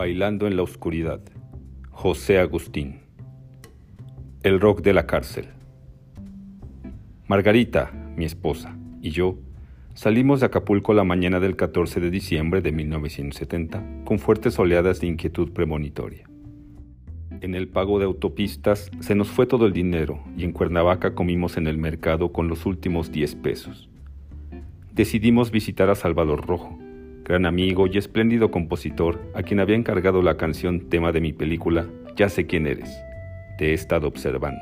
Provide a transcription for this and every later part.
Bailando en la oscuridad. José Agustín. El rock de la cárcel. Margarita, mi esposa, y yo salimos de Acapulco la mañana del 14 de diciembre de 1970 con fuertes oleadas de inquietud premonitoria. En el pago de autopistas se nos fue todo el dinero y en Cuernavaca comimos en el mercado con los últimos 10 pesos. Decidimos visitar a Salvador Rojo, gran amigo y espléndido compositor a quien había encargado la canción tema de mi película Ya sé quién eres. Te he estado observando.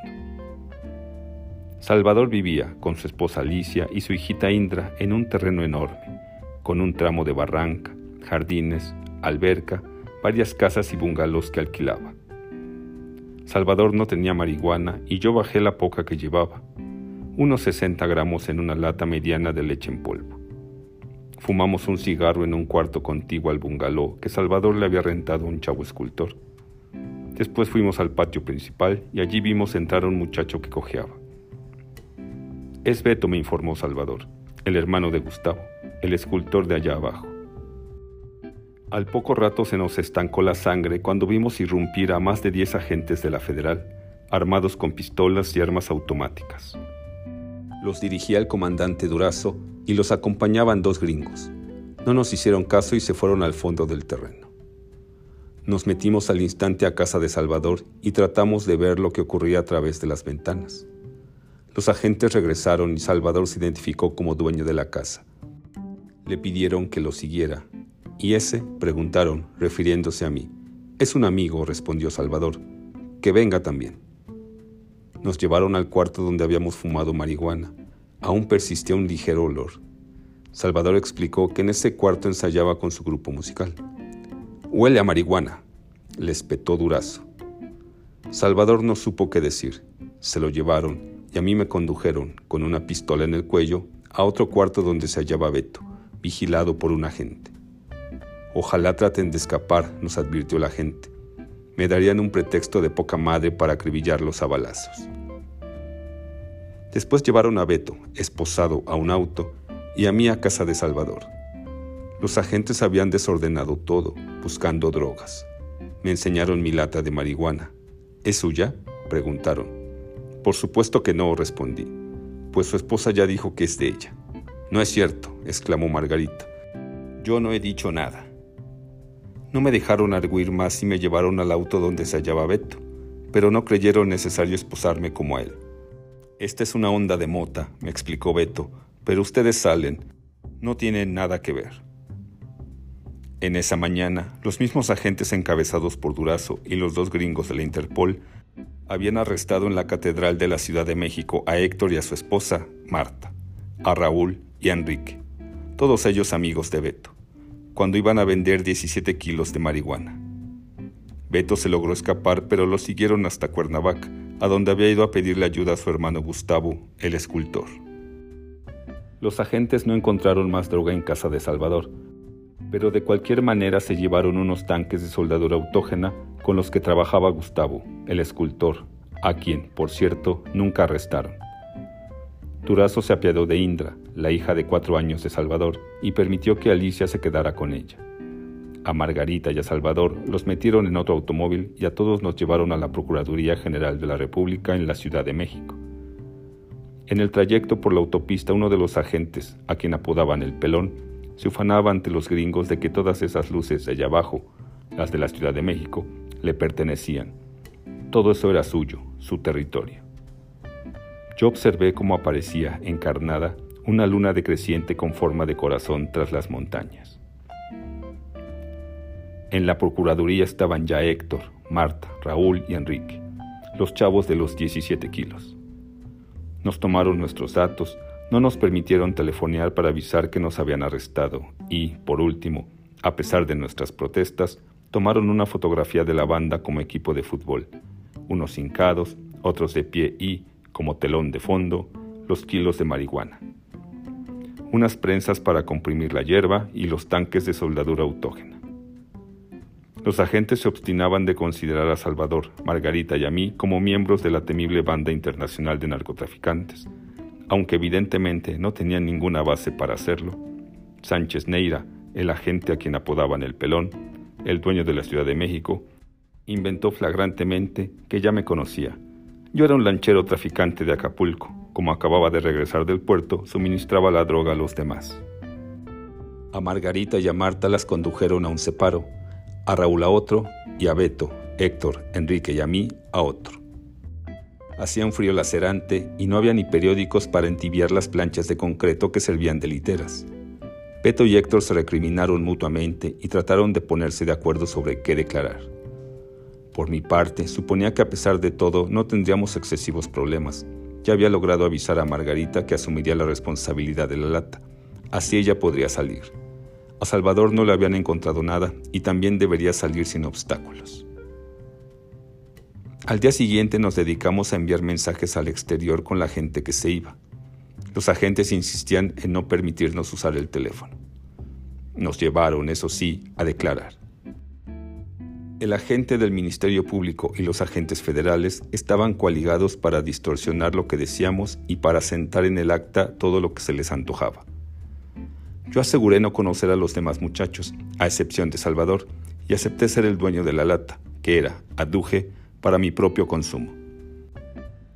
Salvador vivía con su esposa Alicia y su hijita Indra en un terreno enorme, con un tramo de barranca, jardines, alberca, varias casas y bungalows que alquilaba. Salvador no tenía marihuana y yo bajé la poca que llevaba, unos 60 gramos en una lata mediana de leche en polvo. Fumamos un cigarro en un cuarto contiguo al bungalow que Salvador le había rentado a un chavo escultor. Después fuimos al patio principal y allí vimos entrar a un muchacho que cojeaba. Es Beto, me informó Salvador, el hermano de Gustavo, el escultor de allá abajo. Al poco rato se nos estancó la sangre cuando vimos irrumpir a más de 10 agentes de la Federal, armados con pistolas y armas automáticas. Los dirigía el comandante Durazo y los acompañaban dos gringos. No nos hicieron caso y se fueron al fondo del terreno. Nos metimos al instante a casa de Salvador y tratamos de ver lo que ocurría a través de las ventanas. Los agentes regresaron y Salvador se identificó como dueño de la casa. Le pidieron que lo siguiera ¿Y ese? preguntaron, refiriéndose a mí. Es un amigo, respondió Salvador. Que venga también. Nos llevaron al cuarto donde habíamos fumado marihuana. Aún persistía un ligero olor. Salvador explicó que en ese cuarto ensayaba con su grupo musical. Huele a marihuana, le espetó Durazo. Salvador no supo qué decir. Se lo llevaron y a mí me condujeron, con una pistola en el cuello, a otro cuarto donde se hallaba Beto, vigilado por un agente. Ojalá traten de escapar, nos advirtió la gente. Me darían un pretexto de poca madre para acribillarlos a balazos. Después llevaron a Beto, esposado, a un auto y a mí a casa de Salvador. Los agentes habían desordenado todo, buscando drogas. Me enseñaron mi lata de marihuana. ¿Es suya? preguntaron. Por supuesto que no, respondí, pues su esposa ya dijo que es de ella. No es cierto, exclamó Margarita. Yo no he dicho nada. No me dejaron arguir más y me llevaron al auto donde se hallaba Beto, pero no creyeron necesario esposarme como a él. Esta es una onda de mota, me explicó Beto, pero ustedes salen, no tienen nada que ver. En esa mañana, los mismos agentes encabezados por Durazo y los dos gringos de la Interpol habían arrestado en la Catedral de la Ciudad de México a Héctor y a su esposa, Marta, a Raúl y a Enrique, todos ellos amigos de Beto cuando iban a vender 17 kilos de marihuana. Beto se logró escapar, pero lo siguieron hasta Cuernavaca, a donde había ido a pedirle ayuda a su hermano Gustavo, el escultor. Los agentes no encontraron más droga en casa de Salvador, pero de cualquier manera se llevaron unos tanques de soldadura autógena con los que trabajaba Gustavo, el escultor, a quien, por cierto, nunca arrestaron. Durazo se apiadó de Indra, la hija de cuatro años de Salvador, y permitió que Alicia se quedara con ella. A Margarita y a Salvador los metieron en otro automóvil y a todos nos llevaron a la Procuraduría General de la República en la Ciudad de México. En el trayecto por la autopista uno de los agentes, a quien apodaban el pelón, se ufanaba ante los gringos de que todas esas luces de allá abajo, las de la Ciudad de México, le pertenecían. Todo eso era suyo, su territorio yo observé cómo aparecía, encarnada, una luna decreciente con forma de corazón tras las montañas. En la Procuraduría estaban ya Héctor, Marta, Raúl y Enrique, los chavos de los 17 kilos. Nos tomaron nuestros datos, no nos permitieron telefonear para avisar que nos habían arrestado y, por último, a pesar de nuestras protestas, tomaron una fotografía de la banda como equipo de fútbol, unos hincados, otros de pie y, como telón de fondo, los kilos de marihuana, unas prensas para comprimir la hierba y los tanques de soldadura autógena. Los agentes se obstinaban de considerar a Salvador, Margarita y a mí como miembros de la temible banda internacional de narcotraficantes, aunque evidentemente no tenían ninguna base para hacerlo. Sánchez Neira, el agente a quien apodaban el pelón, el dueño de la Ciudad de México, inventó flagrantemente que ya me conocía. Yo era un lanchero traficante de Acapulco. Como acababa de regresar del puerto, suministraba la droga a los demás. A Margarita y a Marta las condujeron a un separo, a Raúl a otro y a Beto, Héctor, Enrique y a mí a otro. Hacía un frío lacerante y no había ni periódicos para entibiar las planchas de concreto que servían de literas. Beto y Héctor se recriminaron mutuamente y trataron de ponerse de acuerdo sobre qué declarar. Por mi parte, suponía que a pesar de todo no tendríamos excesivos problemas. Ya había logrado avisar a Margarita que asumiría la responsabilidad de la lata. Así ella podría salir. A Salvador no le habían encontrado nada y también debería salir sin obstáculos. Al día siguiente nos dedicamos a enviar mensajes al exterior con la gente que se iba. Los agentes insistían en no permitirnos usar el teléfono. Nos llevaron, eso sí, a declarar. El agente del Ministerio Público y los agentes federales estaban coaligados para distorsionar lo que decíamos y para sentar en el acta todo lo que se les antojaba. Yo aseguré no conocer a los demás muchachos, a excepción de Salvador, y acepté ser el dueño de la lata, que era, aduje, para mi propio consumo.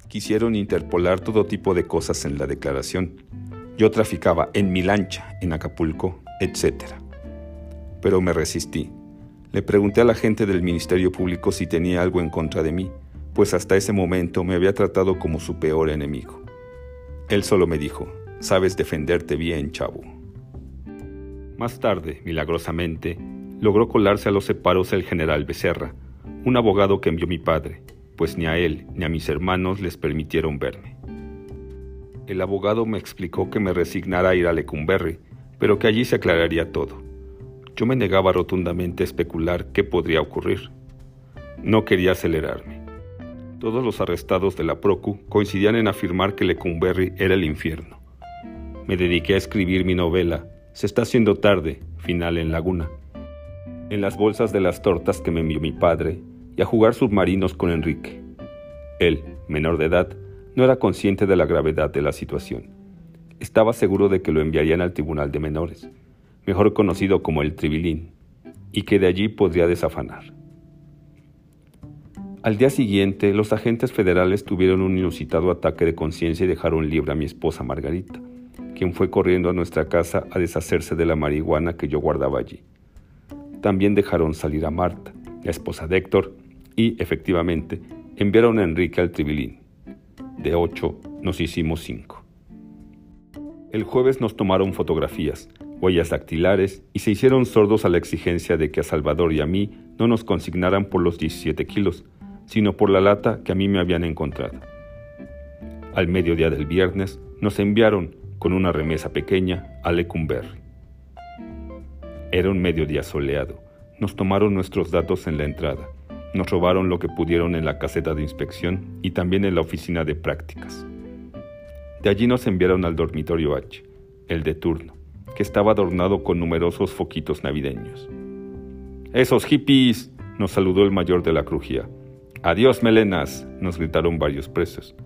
Quisieron interpolar todo tipo de cosas en la declaración. Yo traficaba en mi lancha, en Acapulco, etc. Pero me resistí. Le pregunté a la gente del Ministerio Público si tenía algo en contra de mí, pues hasta ese momento me había tratado como su peor enemigo. Él solo me dijo, sabes defenderte bien, chavo. Más tarde, milagrosamente, logró colarse a los separos el general Becerra, un abogado que envió mi padre, pues ni a él ni a mis hermanos les permitieron verme. El abogado me explicó que me resignara a ir a Lecumberri, pero que allí se aclararía todo. Yo me negaba rotundamente a especular qué podría ocurrir. No quería acelerarme. Todos los arrestados de la Procu coincidían en afirmar que Lecumberri era el infierno. Me dediqué a escribir mi novela se está haciendo tarde, final en Laguna. En las bolsas de las tortas que me envió mi padre y a jugar submarinos con Enrique. Él, menor de edad, no era consciente de la gravedad de la situación. Estaba seguro de que lo enviarían al Tribunal de Menores, mejor conocido como el Tribilín, y que de allí podría desafanar. Al día siguiente, los agentes federales tuvieron un inusitado ataque de conciencia y dejaron libre a mi esposa Margarita quien fue corriendo a nuestra casa a deshacerse de la marihuana que yo guardaba allí. También dejaron salir a Marta, la esposa de Héctor, y, efectivamente, enviaron a Enrique al Tribilín. De ocho nos hicimos cinco. El jueves nos tomaron fotografías, huellas dactilares y se hicieron sordos a la exigencia de que a Salvador y a mí no nos consignaran por los 17 kilos, sino por la lata que a mí me habían encontrado. Al mediodía del viernes nos enviaron con una remesa pequeña a Lecumberri. Era un mediodía soleado. Nos tomaron nuestros datos en la entrada. Nos robaron lo que pudieron en la caseta de inspección y también en la oficina de prácticas. De allí nos enviaron al dormitorio H, el de turno, que estaba adornado con numerosos foquitos navideños. ¡Esos hippies! nos saludó el mayor de la crujía. ¡Adiós, melenas! nos gritaron varios presos.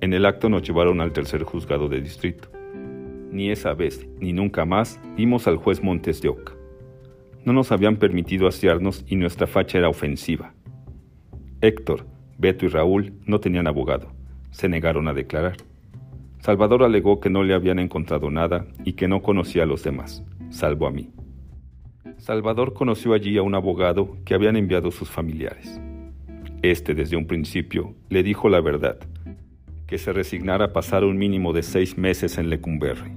En el acto nos llevaron al tercer juzgado de distrito. Ni esa vez, ni nunca más, vimos al juez Montes de Oca. No nos habían permitido asearnos y nuestra facha era ofensiva. Héctor, Beto y Raúl no tenían abogado. Se negaron a declarar. Salvador alegó que no le habían encontrado nada y que no conocía a los demás, salvo a mí. Salvador conoció allí a un abogado que habían enviado sus familiares. Este desde un principio le dijo la verdad, que se resignara a pasar un mínimo de seis meses en Lecumberri.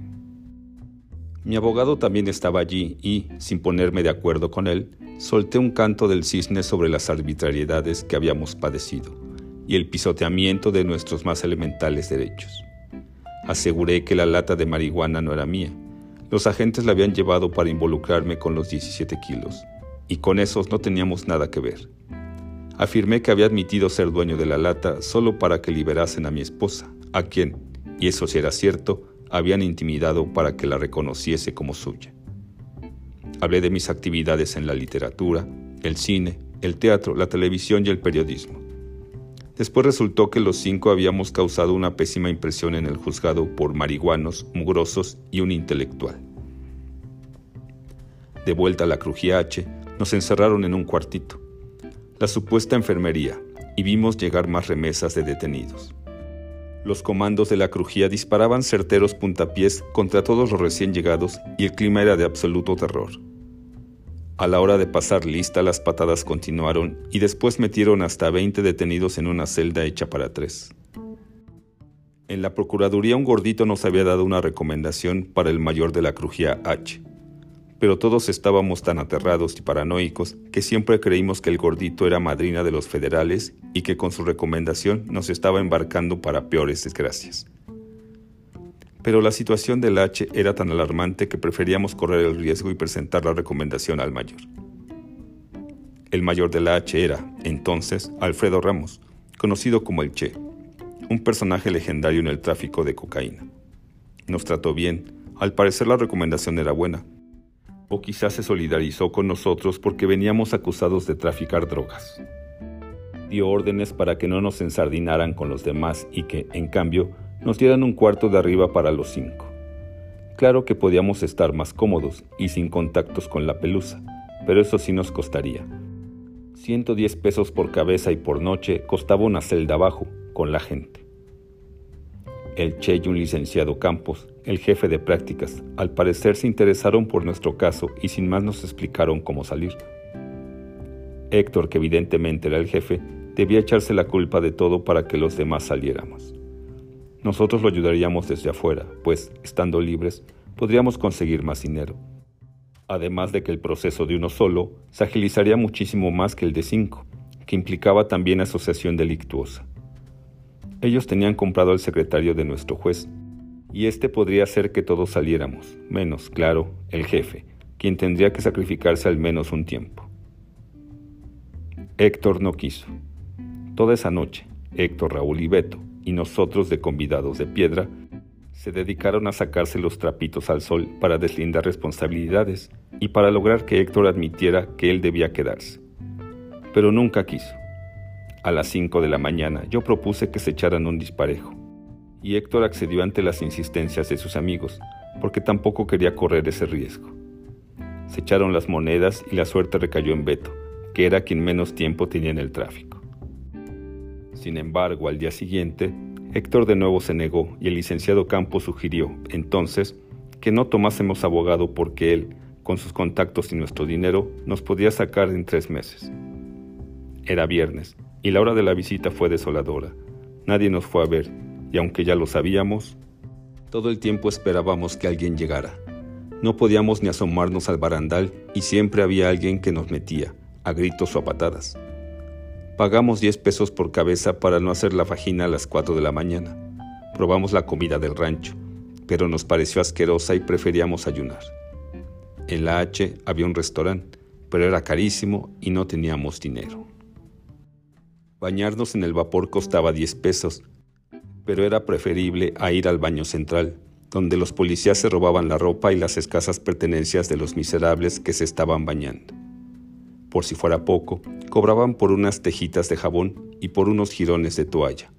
Mi abogado también estaba allí y, sin ponerme de acuerdo con él, solté un canto del cisne sobre las arbitrariedades que habíamos padecido y el pisoteamiento de nuestros más elementales derechos. Aseguré que la lata de marihuana no era mía. Los agentes la habían llevado para involucrarme con los 17 kilos, y con esos no teníamos nada que ver. Afirmé que había admitido ser dueño de la lata solo para que liberasen a mi esposa, a quien, y eso si era cierto, habían intimidado para que la reconociese como suya. Hablé de mis actividades en la literatura, el cine, el teatro, la televisión y el periodismo. Después resultó que los cinco habíamos causado una pésima impresión en el juzgado por marihuanos, mugrosos y un intelectual. De vuelta a la Crujía H, Nos encerraron en un cuartito, la supuesta enfermería, y vimos llegar más remesas de detenidos. Los comandos de la crujía disparaban certeros puntapiés contra todos los recién llegados y el clima era de absoluto terror. A la hora de pasar lista las patadas continuaron y después metieron hasta 20 detenidos en una celda hecha para tres. En la Procuraduría un gordito nos había dado una recomendación para el mayor de la crujía H pero todos estábamos tan aterrados y paranoicos que siempre creímos que el gordito era madrina de los federales y que con su recomendación nos estaba embarcando para peores desgracias. Pero la situación del H era tan alarmante que preferíamos correr el riesgo y presentar la recomendación al mayor. El mayor de la H era, entonces, Alfredo Ramos, conocido como el Che, un personaje legendario en el tráfico de cocaína. Nos trató bien, al parecer la recomendación era buena, o quizás se solidarizó con nosotros porque veníamos acusados de traficar drogas. Dio órdenes para que no nos ensardinaran con los demás y que, en cambio, nos dieran un cuarto de arriba para los cinco. Claro que podíamos estar más cómodos y sin contactos con la pelusa, pero eso sí nos costaría. 110 pesos por cabeza y por noche costaba una celda abajo, con la gente. El Che y un licenciado Campos, el jefe de prácticas, al parecer se interesaron por nuestro caso y sin más nos explicaron cómo salir. Héctor, que evidentemente era el jefe, debía echarse la culpa de todo para que los demás saliéramos. Nosotros lo ayudaríamos desde afuera, pues, estando libres, podríamos conseguir más dinero. Además de que el proceso de uno solo se agilizaría muchísimo más que el de cinco, que implicaba también asociación delictuosa. Ellos tenían comprado al secretario de nuestro juez, y este podría hacer que todos saliéramos, menos, claro, el jefe, quien tendría que sacrificarse al menos un tiempo. Héctor no quiso. Toda esa noche, Héctor, Raúl y Beto, y nosotros de convidados de piedra, se dedicaron a sacarse los trapitos al sol para deslindar responsabilidades y para lograr que Héctor admitiera que él debía quedarse. Pero nunca quiso. A las 5 de la mañana yo propuse que se echaran un disparejo, y Héctor accedió ante las insistencias de sus amigos, porque tampoco quería correr ese riesgo. Se echaron las monedas y la suerte recayó en Beto, que era quien menos tiempo tenía en el tráfico. Sin embargo, al día siguiente, Héctor de nuevo se negó y el licenciado Campos sugirió, entonces, que no tomásemos abogado porque él, con sus contactos y nuestro dinero, nos podía sacar en tres meses. Era viernes y la hora de la visita fue desoladora. Nadie nos fue a ver, y aunque ya lo sabíamos, todo el tiempo esperábamos que alguien llegara. No podíamos ni asomarnos al barandal y siempre había alguien que nos metía, a gritos o a patadas. Pagamos 10 pesos por cabeza para no hacer la fajina a las 4 de la mañana. Probamos la comida del rancho, pero nos pareció asquerosa y preferíamos ayunar. En la H había un restaurante, pero era carísimo y no teníamos dinero. Bañarnos en el vapor costaba 10 pesos, pero era preferible a ir al baño central, donde los policías se robaban la ropa y las escasas pertenencias de los miserables que se estaban bañando. Por si fuera poco, cobraban por unas tejitas de jabón y por unos jirones de toalla.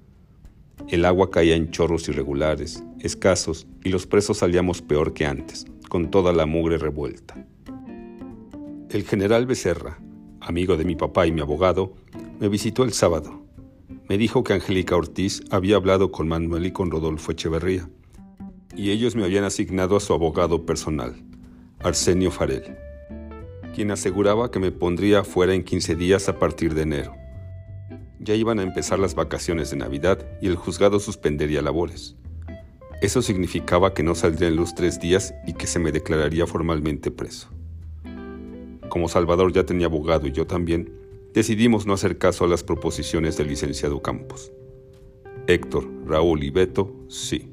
El agua caía en chorros irregulares, escasos, y los presos salíamos peor que antes, con toda la mugre revuelta. El general Becerra, amigo de mi papá y mi abogado, me visitó el sábado. Me dijo que Angélica Ortiz había hablado con Manuel y con Rodolfo Echeverría, y ellos me habían asignado a su abogado personal, Arsenio Farel, quien aseguraba que me pondría fuera en 15 días a partir de enero. Ya iban a empezar las vacaciones de Navidad y el juzgado suspendería labores. Eso significaba que no saldría en los tres días y que se me declararía formalmente preso. Como Salvador ya tenía abogado y yo también, decidimos no hacer caso a las proposiciones del licenciado Campos. Héctor, Raúl y Beto, sí.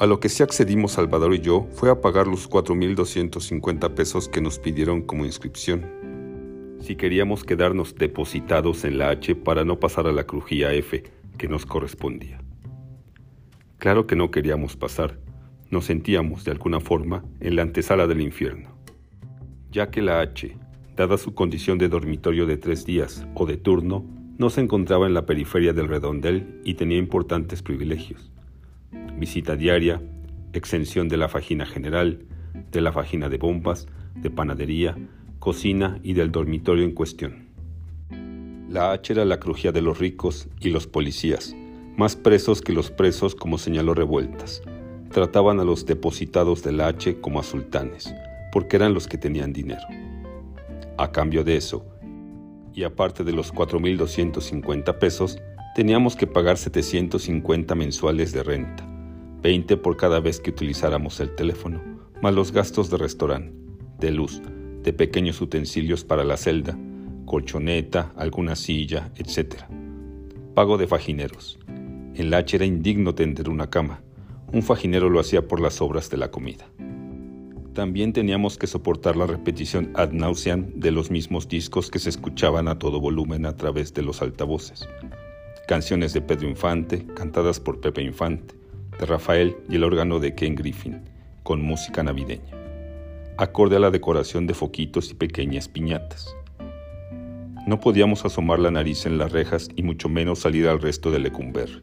A lo que sí accedimos Salvador y yo fue a pagar los 4.250 pesos que nos pidieron como inscripción. Si queríamos quedarnos depositados en la H para no pasar a la crujía F que nos correspondía. Claro que no queríamos pasar, nos sentíamos de alguna forma en la antesala del infierno, ya que la H dada su condición de dormitorio de tres días o de turno, no se encontraba en la periferia del redondel y tenía importantes privilegios. Visita diaria, exención de la fajina general, de la fajina de bombas, de panadería, cocina y del dormitorio en cuestión. La H era la crujía de los ricos y los policías, más presos que los presos como señaló Revueltas. Trataban a los depositados de la H como a sultanes, porque eran los que tenían dinero. A cambio de eso, y aparte de los 4.250 pesos, teníamos que pagar 750 mensuales de renta, 20 por cada vez que utilizáramos el teléfono, más los gastos de restaurante, de luz, de pequeños utensilios para la celda, colchoneta, alguna silla, etc. Pago de fajineros. En la H era indigno tender una cama. Un fajinero lo hacía por las obras de la comida. También teníamos que soportar la repetición ad nauseam de los mismos discos que se escuchaban a todo volumen a través de los altavoces. Canciones de Pedro Infante, cantadas por Pepe Infante, de Rafael y el órgano de Ken Griffin, con música navideña, acorde a la decoración de foquitos y pequeñas piñatas. No podíamos asomar la nariz en las rejas y mucho menos salir al resto del Lecumber.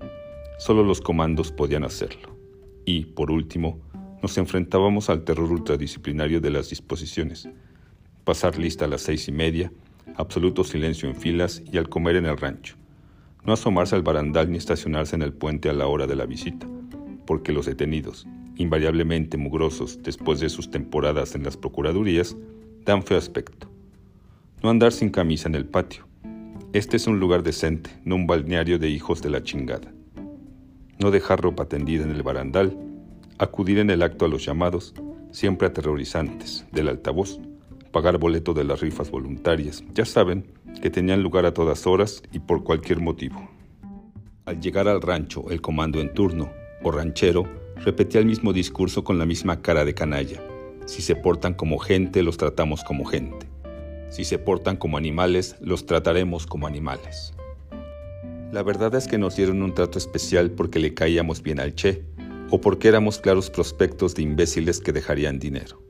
Solo los comandos podían hacerlo. Y, por último, nos enfrentábamos al terror ultradisciplinario de las disposiciones. Pasar lista a las seis y media, absoluto silencio en filas y al comer en el rancho. No asomarse al barandal ni estacionarse en el puente a la hora de la visita porque los detenidos, invariablemente mugrosos después de sus temporadas en las procuradurías, dan feo aspecto. No andar sin camisa en el patio. Este es un lugar decente, no un balneario de hijos de la chingada. No dejar ropa tendida en el barandal, acudir en el acto a los llamados, siempre aterrorizantes, del altavoz, pagar boleto de las rifas voluntarias, ya saben que tenían lugar a todas horas y por cualquier motivo. Al llegar al rancho, el comando en turno, o ranchero repetía el mismo discurso con la misma cara de canalla. Si se portan como gente, los tratamos como gente. Si se portan como animales, los trataremos como animales. La verdad es que nos dieron un trato especial porque le caíamos bien al Che, o porque éramos claros prospectos de imbéciles que dejarían dinero.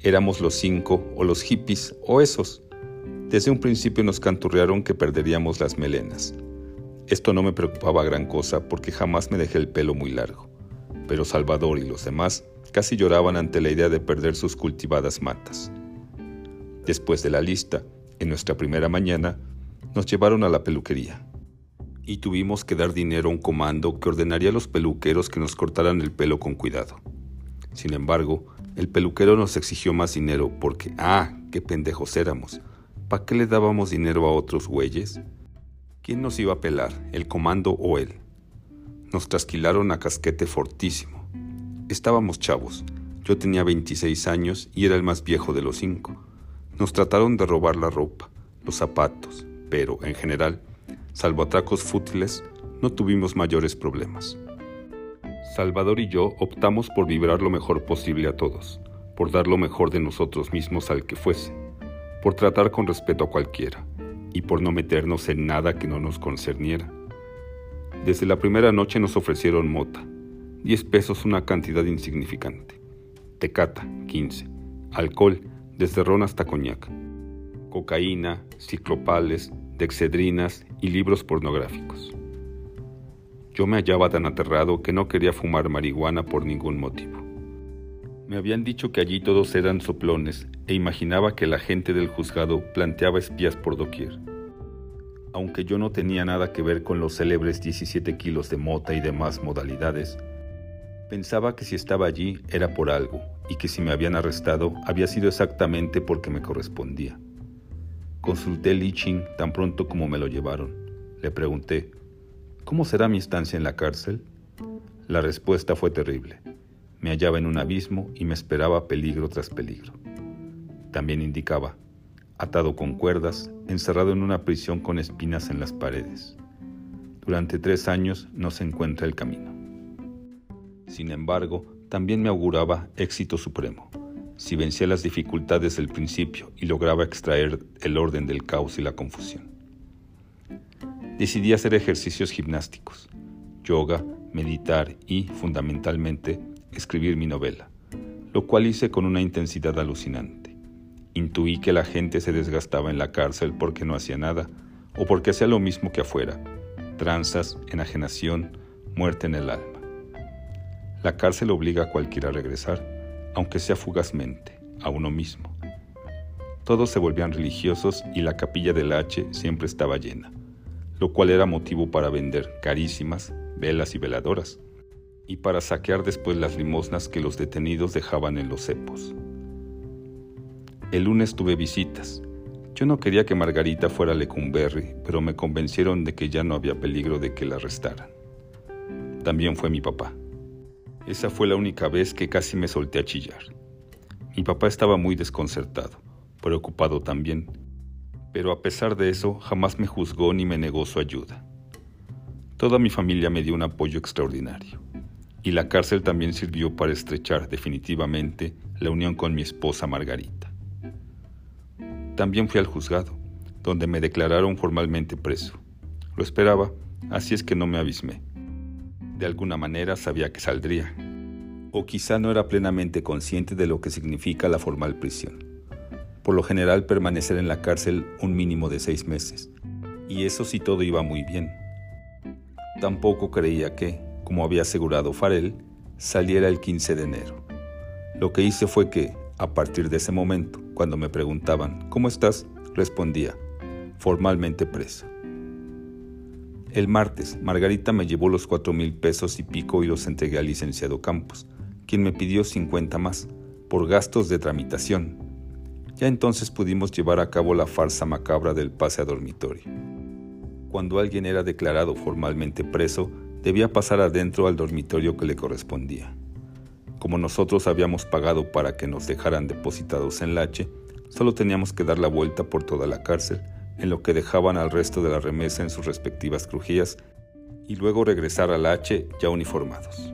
Éramos los cinco, o los hippies, o esos. Desde un principio nos canturrearon que perderíamos las melenas. Esto no me preocupaba gran cosa porque jamás me dejé el pelo muy largo, pero Salvador y los demás casi lloraban ante la idea de perder sus cultivadas matas. Después de la lista, en nuestra primera mañana, nos llevaron a la peluquería y tuvimos que dar dinero a un comando que ordenaría a los peluqueros que nos cortaran el pelo con cuidado. Sin embargo, el peluquero nos exigió más dinero porque, ah, qué pendejos éramos. ¿Para qué le dábamos dinero a otros güeyes? ¿Quién nos iba a pelar, el comando o él? Nos trasquilaron a casquete fortísimo. Estábamos chavos. Yo tenía 26 años y era el más viejo de los cinco. Nos trataron de robar la ropa, los zapatos, pero, en general, salvo atracos fútiles, no tuvimos mayores problemas. Salvador y yo optamos por vibrar lo mejor posible a todos, por dar lo mejor de nosotros mismos al que fuese, por tratar con respeto a cualquiera y por no meternos en nada que no nos concerniera. Desde la primera noche nos ofrecieron mota, 10 pesos una cantidad insignificante, tecata, 15, alcohol, desde ron hasta coñac, cocaína, ciclopales, dexedrinas y libros pornográficos. Yo me hallaba tan aterrado que no quería fumar marihuana por ningún motivo. Me habían dicho que allí todos eran soplones e imaginaba que la gente del juzgado planteaba espías por doquier. Aunque yo no tenía nada que ver con los célebres 17 kilos de mota y demás modalidades, pensaba que si estaba allí era por algo y que si me habían arrestado había sido exactamente porque me correspondía. Consulté el Lichin tan pronto como me lo llevaron. Le pregunté, ¿cómo será mi estancia en la cárcel? La respuesta fue terrible. Me hallaba en un abismo y me esperaba peligro tras peligro. También indicaba, atado con cuerdas, encerrado en una prisión con espinas en las paredes. Durante tres años no se encuentra el camino. Sin embargo, también me auguraba éxito supremo, si vencía las dificultades del principio y lograba extraer el orden del caos y la confusión. Decidí hacer ejercicios gimnásticos, yoga, meditar y, fundamentalmente, escribir mi novela, lo cual hice con una intensidad alucinante. Intuí que la gente se desgastaba en la cárcel porque no hacía nada, o porque hacía lo mismo que afuera, tranzas, enajenación, muerte en el alma. La cárcel obliga a cualquiera a regresar, aunque sea fugazmente, a uno mismo, Todos se volvían religiosos y la capilla del H siempre estaba llena, lo cual era motivo para vender carísimas velas y veladoras, y para saquear después las limosnas que los detenidos dejaban en los cepos. El lunes tuve visitas. Yo no quería que Margarita fuera a Lecumberri, pero me convencieron de que ya no había peligro de que la arrestaran. También fue mi papá. Esa fue la única vez que casi me solté a chillar. Mi papá estaba muy desconcertado, preocupado también, pero a pesar de eso jamás me juzgó ni me negó su ayuda. Toda mi familia me dio un apoyo extraordinario, y la cárcel también sirvió para estrechar definitivamente la unión con mi esposa Margarita. También fui al juzgado, donde me declararon formalmente preso. Lo esperaba, así es que no me abismé. De alguna manera sabía que saldría, o quizá no era plenamente consciente de lo que significa la formal prisión. Por lo general permanecer en la cárcel un mínimo de seis meses, y eso si todo iba muy bien. Tampoco creía que, como había asegurado Farel, saliera el 15 de enero. Lo que hice fue que, a partir de ese momento, cuando me preguntaban, ¿cómo estás? respondía, formalmente preso. El martes, Margarita me llevó los cuatro mil pesos y pico y los entregué al licenciado Campos, quien me pidió 50 más, por gastos de tramitación. Ya entonces pudimos llevar a cabo la farsa macabra del pase a dormitorio. Cuando alguien era declarado formalmente preso, debía pasar adentro al dormitorio que le correspondía. Como nosotros habíamos pagado para que nos dejaran depositados en Lache, solo teníamos que dar la vuelta por toda la cárcel, en lo que dejaban al resto de la remesa en sus respectivas crujías, y luego regresar al Lache ya uniformados.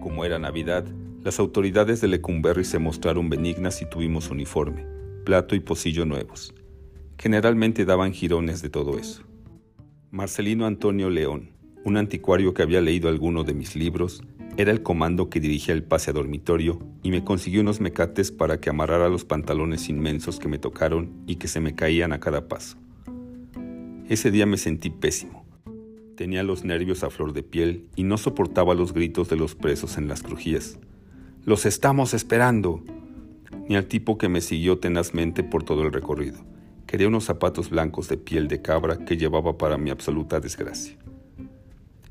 Como era Navidad, las autoridades de Lecumberri se mostraron benignas y tuvimos uniforme, plato y pocillo nuevos. Generalmente daban jirones de todo eso. Marcelino Antonio León, un anticuario que había leído alguno de mis libros, era el comando que dirigía el pase a dormitorio y me consiguió unos mecates para que amarrara los pantalones inmensos que me tocaron y que se me caían a cada paso. Ese día me sentí pésimo. Tenía los nervios a flor de piel y no soportaba los gritos de los presos en las crujías. ¡Los estamos esperando! Ni al tipo que me siguió tenazmente por todo el recorrido. Quería unos zapatos blancos de piel de cabra que llevaba para mi absoluta desgracia.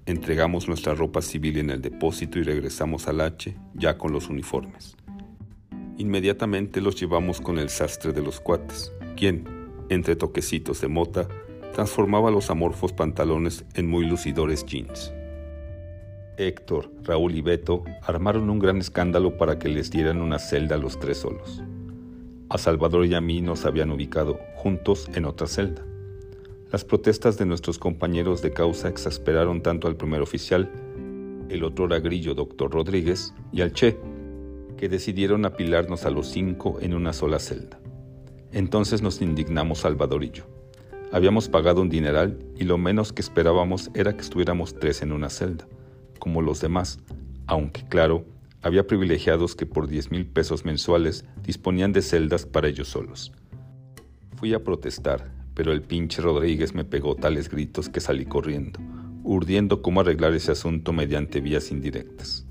Entregamos nuestra ropa civil en el depósito y regresamos al H ya con los uniformes. Inmediatamente los llevamos con el sastre de los cuates, quien, entre toquecitos de mota, transformaba los amorfos pantalones en muy lucidores jeans. Héctor, Raúl y Beto armaron un gran escándalo para que les dieran una celda a los tres solos. A Salvador y a mí nos habían ubicado juntos en otra celda. Las protestas de nuestros compañeros de causa exasperaron tanto al primer oficial, el otro grillo doctor Rodríguez, y al Che, que decidieron apilarnos a los cinco en una sola celda. Entonces nos indignamos Salvador y yo. Habíamos pagado un dineral y lo menos que esperábamos era que estuviéramos tres en una celda, como los demás, aunque claro, había privilegiados que por 10 mil pesos mensuales disponían de celdas para ellos solos. Fui a protestar, pero el pinche Rodríguez me pegó tales gritos que salí corriendo, urdiendo cómo arreglar ese asunto mediante vías indirectas.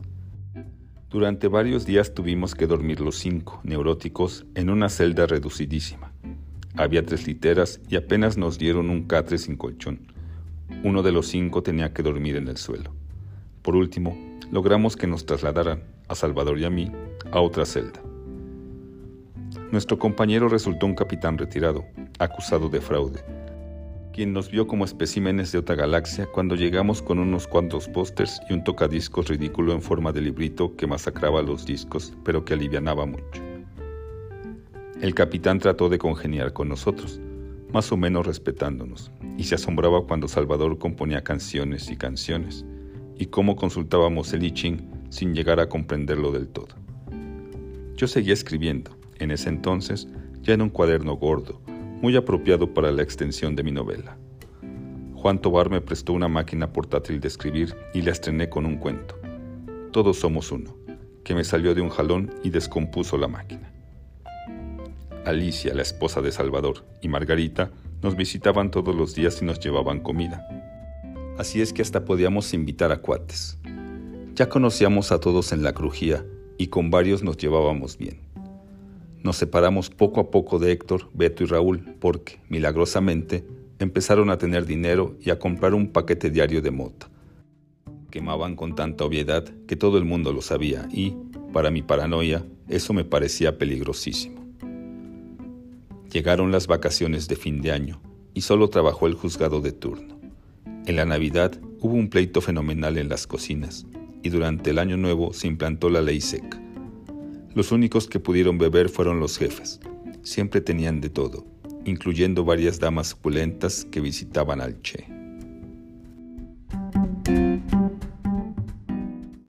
Durante varios días tuvimos que dormir los cinco, neuróticos, en una celda reducidísima. Había tres literas y apenas nos dieron un catre sin colchón. Uno de los cinco tenía que dormir en el suelo. Por último, logramos que nos trasladaran, a Salvador y a mí, a otra celda. Nuestro compañero resultó un capitán retirado, acusado de fraude, quien nos vio como especímenes de otra galaxia cuando llegamos con unos cuantos pósters y un tocadiscos ridículo en forma de librito que masacraba los discos, pero que alivianaba mucho. El capitán trató de congeniar con nosotros, más o menos respetándonos, y se asombraba cuando Salvador componía canciones y canciones, y cómo consultábamos el I sin llegar a comprenderlo del todo. Yo seguía escribiendo, en ese entonces ya en un cuaderno gordo, muy apropiado para la extensión de mi novela. Juan Tobar me prestó una máquina portátil de escribir y la estrené con un cuento. Todos somos uno, que me salió de un jalón y descompuso la máquina. Alicia, la esposa de Salvador, y Margarita nos visitaban todos los días y nos llevaban comida. Así es que hasta podíamos invitar a cuates. Ya conocíamos a todos en la crujía y con varios nos llevábamos bien. Nos separamos poco a poco de Héctor, Beto y Raúl porque, milagrosamente, empezaron a tener dinero y a comprar un paquete diario de mota. Quemaban con tanta obviedad que todo el mundo lo sabía y, para mi paranoia, eso me parecía peligrosísimo. Llegaron las vacaciones de fin de año y solo trabajó el juzgado de turno. En la Navidad hubo un pleito fenomenal en las cocinas y durante el año nuevo se implantó la ley seca. Los únicos que pudieron beber fueron los jefes. Siempre tenían de todo, incluyendo varias damas suculentas que visitaban al Che.